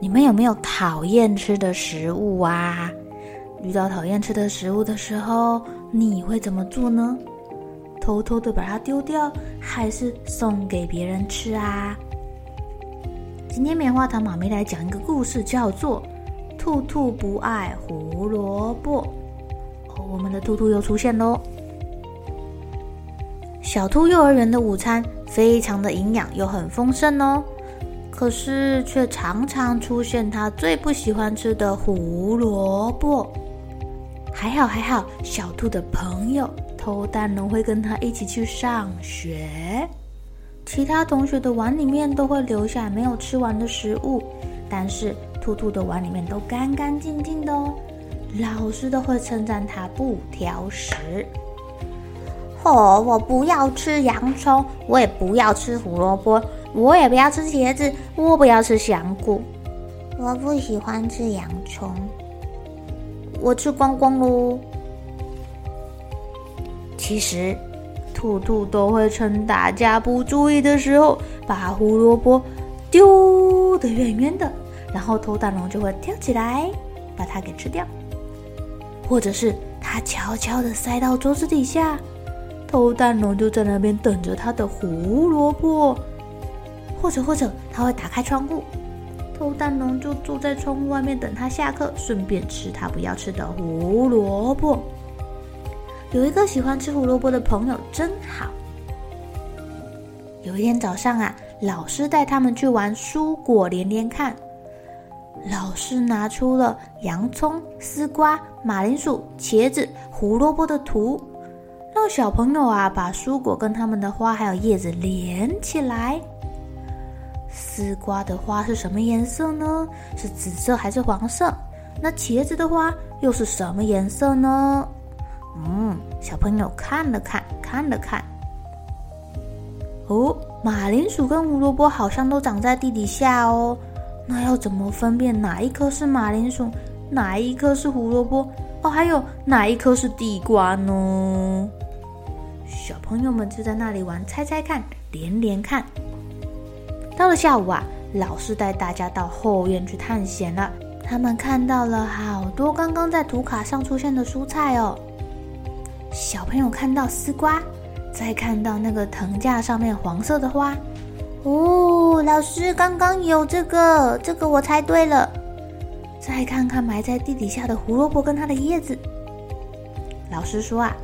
你们有没有讨厌吃的食物啊？遇到讨厌吃的食物的时候，你会怎么做呢？偷偷的把它丢掉，还是送给别人吃啊？今天棉花糖妈咪来讲一个故事，叫做《兔兔不爱胡萝卜》。哦，我们的兔兔又出现喽！小兔幼儿园的午餐非常的营养，又很丰盛哦。可是却常常出现他最不喜欢吃的胡萝卜。还好还好，小兔的朋友偷蛋龙会跟他一起去上学。其他同学的碗里面都会留下没有吃完的食物，但是兔兔的碗里面都干干净净的哦。老师都会称赞他不挑食。哦，我不要吃洋葱，我也不要吃胡萝卜。我也不要吃茄子，我不要吃香菇，我不喜欢吃洋葱，我吃光光喽。其实，兔兔都会趁大家不注意的时候，把胡萝卜丢得远远的，然后偷蛋龙就会跳起来把它给吃掉，或者是它悄悄地塞到桌子底下，偷蛋龙就在那边等着它的胡萝卜。或者或者，他会打开窗户，偷蛋龙就坐在窗户外面等他下课，顺便吃他不要吃的胡萝卜。有一个喜欢吃胡萝卜的朋友真好。有一天早上啊，老师带他们去玩蔬果连连看。老师拿出了洋葱、丝瓜、马铃薯、茄子、胡萝卜的图，让小朋友啊把蔬果跟他们的花还有叶子连起来。丝瓜的花是什么颜色呢？是紫色还是黄色？那茄子的花又是什么颜色呢？嗯，小朋友看了看，看了看。哦，马铃薯跟胡萝卜好像都长在地底下哦。那要怎么分辨哪一颗是马铃薯，哪一颗是胡萝卜？哦，还有哪一颗是地瓜呢？小朋友们就在那里玩猜猜看，连连看。到了下午啊，老师带大家到后院去探险了。他们看到了好多刚刚在图卡上出现的蔬菜哦。小朋友看到丝瓜，再看到那个藤架上面黄色的花。哦，老师刚刚有这个，这个我猜对了。再看看埋在地底下的胡萝卜跟它的叶子。老师说啊，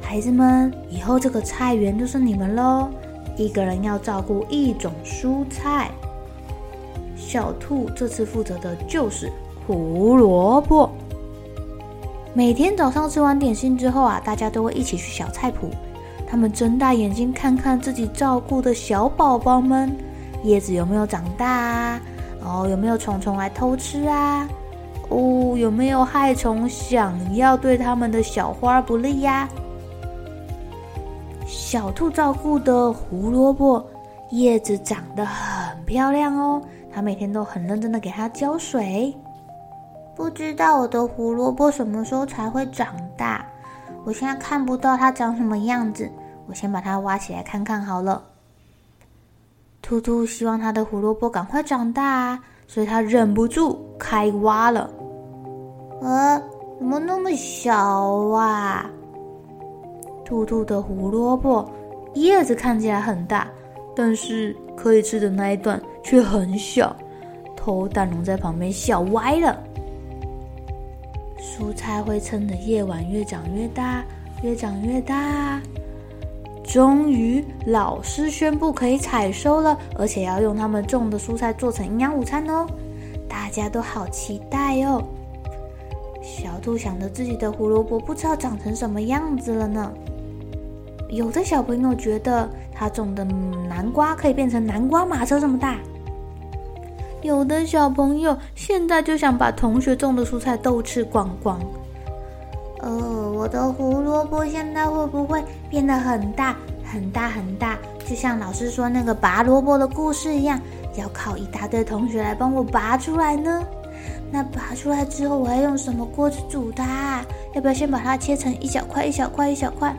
孩子们，以后这个菜园就是你们喽。一个人要照顾一种蔬菜，小兔这次负责的就是胡萝卜。每天早上吃完点心之后啊，大家都会一起去小菜圃，他们睁大眼睛看看自己照顾的小宝宝们，叶子有没有长大啊？哦，有没有虫虫来偷吃啊？哦，有没有害虫想要对他们的小花不利呀？小兔照顾的胡萝卜叶子长得很漂亮哦，它每天都很认真的给它浇水。不知道我的胡萝卜什么时候才会长大？我现在看不到它长什么样子，我先把它挖起来看看好了。兔兔希望它的胡萝卜赶快长大，所以它忍不住开挖了。呃，怎么那么小啊？兔兔的胡萝卜叶子看起来很大，但是可以吃的那一段却很小。偷蛋龙在旁边笑歪了。蔬菜会趁着夜晚越长越大，越长越大。终于，老师宣布可以采收了，而且要用他们种的蔬菜做成营养午餐哦！大家都好期待哦。小兔想着自己的胡萝卜不知道长成什么样子了呢。有的小朋友觉得他种的南瓜可以变成南瓜马车这么大。有的小朋友现在就想把同学种的蔬菜都吃光光。呃，我的胡萝卜现在会不会变得很大很大很大？就像老师说那个拔萝卜的故事一样，要靠一大堆同学来帮我拔出来呢？那拔出来之后，我要用什么锅子煮它？要不要先把它切成一小块一小块一小块？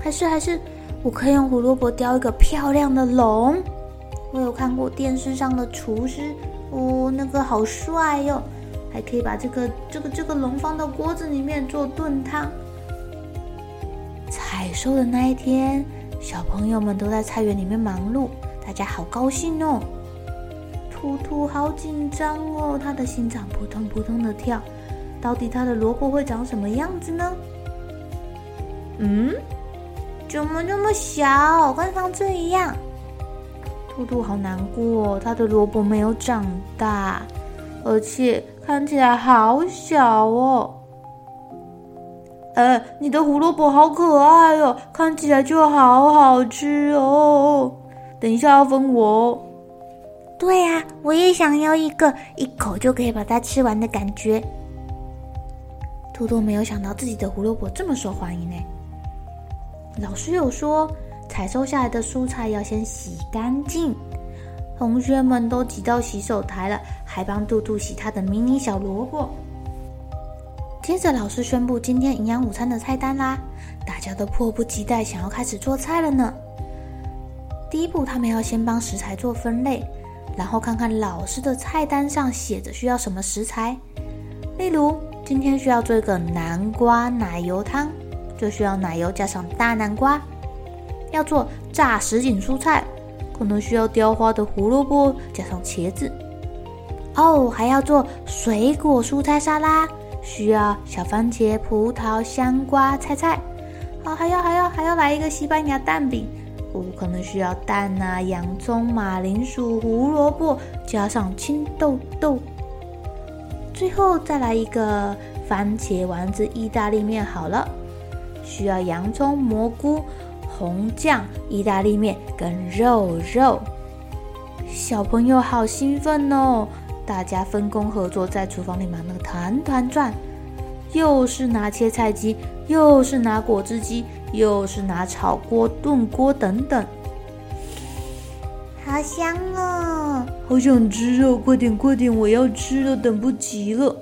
还是还是，我可以用胡萝卜雕一个漂亮的龙？我有看过电视上的厨师，哦，那个好帅哟！还可以把这个这个这个龙放到锅子里面做炖汤。采收的那一天，小朋友们都在菜园里面忙碌，大家好高兴哦。兔兔好紧张哦，他的心脏扑通扑通的跳。到底他的萝卜会长什么样子呢？嗯，怎么那么小，跟上次一样？兔兔好难过，它的萝卜没有长大，而且看起来好小哦。呃，你的胡萝卜好可爱哦，看起来就好好吃哦。等一下要分我哦。对呀，我也想要一个，一口就可以把它吃完的感觉。兔兔没有想到自己的胡萝卜这么受欢迎呢。老师有说，采收下来的蔬菜要先洗干净。同学们都挤到洗手台了，还帮兔兔洗他的迷你小萝卜。接着，老师宣布今天营养午餐的菜单啦，大家都迫不及待想要开始做菜了呢。第一步，他们要先帮食材做分类。然后看看老师的菜单上写着需要什么食材，例如今天需要做一个南瓜奶油汤，就需要奶油加上大南瓜；要做炸什锦蔬菜，可能需要雕花的胡萝卜加上茄子。哦，还要做水果蔬菜沙拉，需要小番茄、葡萄、香瓜、菜菜。哦，还要还要还要来一个西班牙蛋饼。哦可能需要蛋啊、洋葱、马铃薯、胡萝卜，加上青豆豆。最后再来一个番茄丸子意大利面，好了。需要洋葱、蘑菇、红酱意大利面跟肉肉。小朋友好兴奋哦！大家分工合作，在厨房里忙得团团转，又是拿切菜机，又是拿果汁机。又是拿炒锅、炖锅等等，好香哦！好想吃哦！快点，快点，我要吃了，等不及了。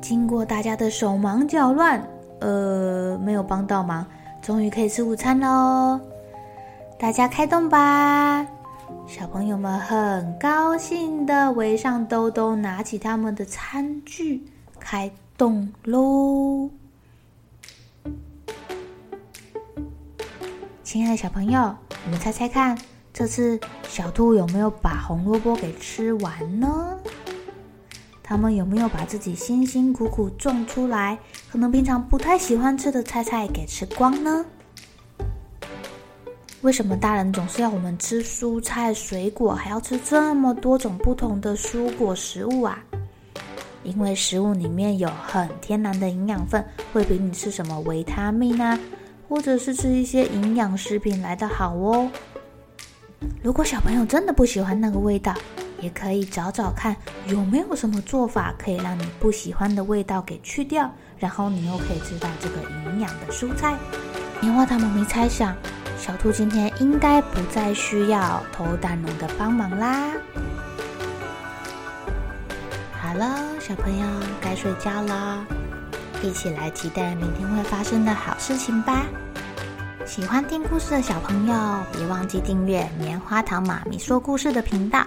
经过大家的手忙脚乱，呃，没有帮到忙，终于可以吃午餐喽！大家开动吧！小朋友们很高兴的围上兜兜，拿起他们的餐具，开动喽！亲爱的小朋友，你们猜猜看，这次小兔有没有把红萝卜给吃完呢？他们有没有把自己辛辛苦苦种出来，可能平常不太喜欢吃的菜菜给吃光呢？为什么大人总是要我们吃蔬菜水果，还要吃这么多种不同的蔬果食物啊？因为食物里面有很天然的营养分，会比你吃什么维他命啊，或者是吃一些营养食品来得好哦。如果小朋友真的不喜欢那个味道，也可以找找看有没有什么做法可以让你不喜欢的味道给去掉，然后你又可以吃到这个营养的蔬菜。棉花糖妈咪猜想，小兔今天应该不再需要偷蛋龙的帮忙啦。好了，小朋友该睡觉了。一起来期待明天会发生的好事情吧！喜欢听故事的小朋友，别忘记订阅棉花糖妈咪说故事的频道。